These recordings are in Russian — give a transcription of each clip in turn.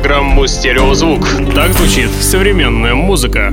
Программу «Стереозвук». Так звучит современная музыка.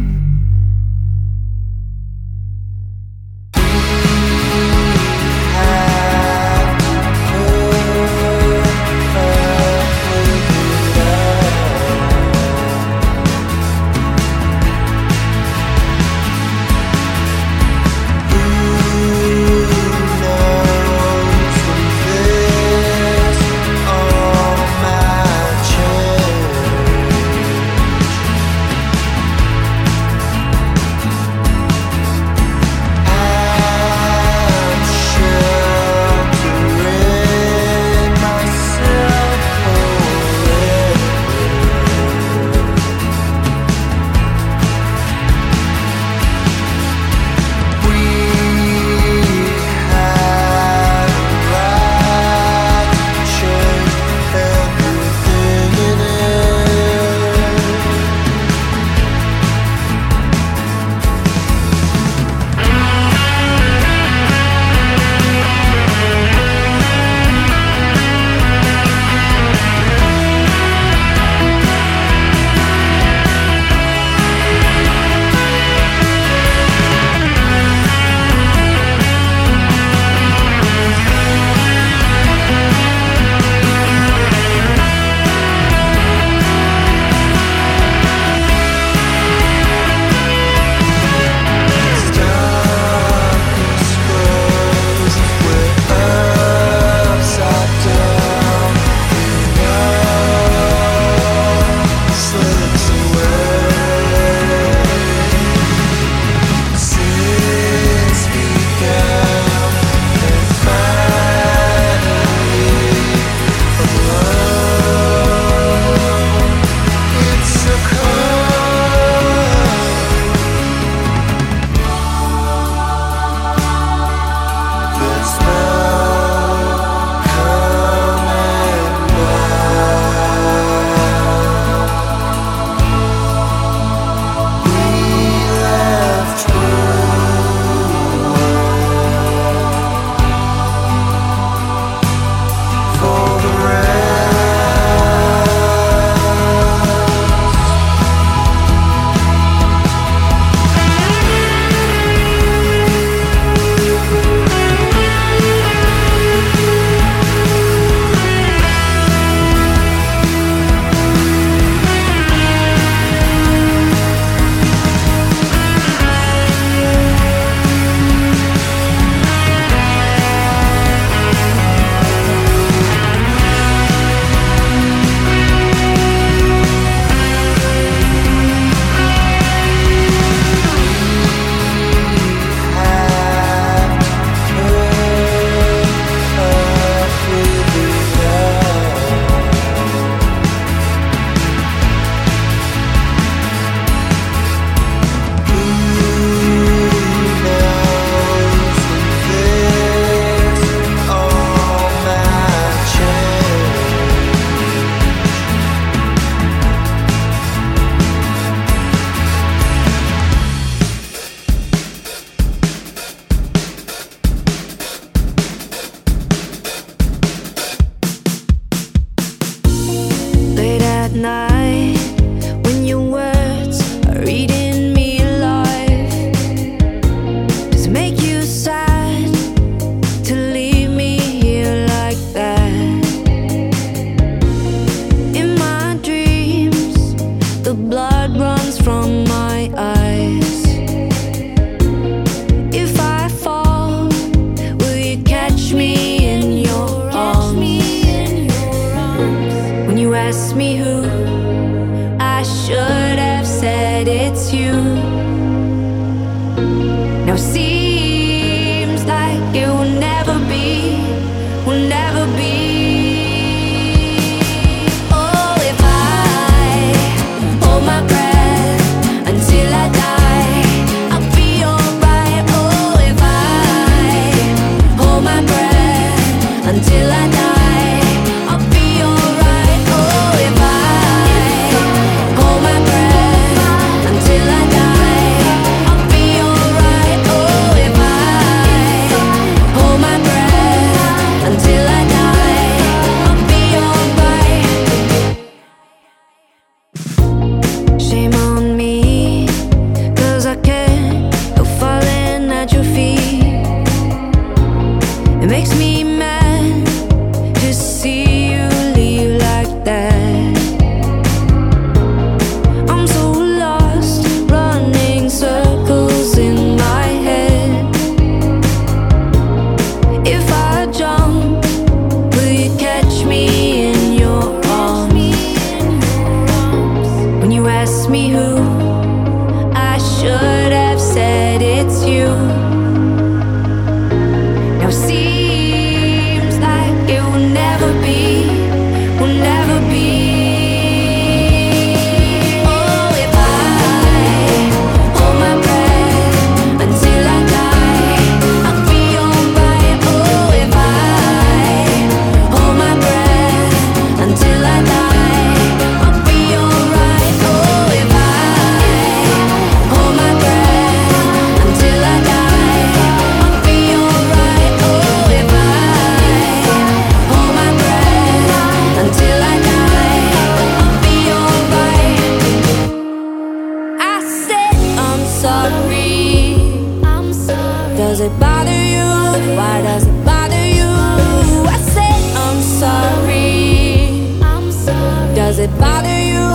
Does it bother you? Why does it bother you? I said I'm sorry. I'm sorry. Does it bother you?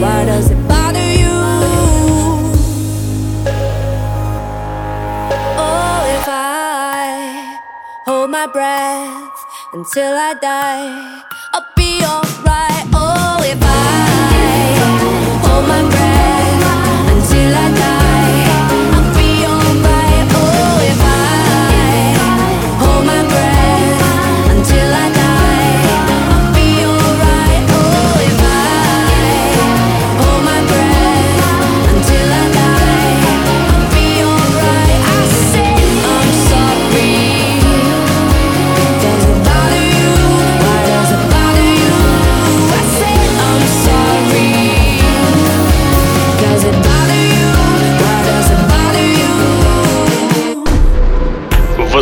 Why does it bother you? Oh, if I hold my breath until I die, I'll be alright. Oh, if I hold my breath.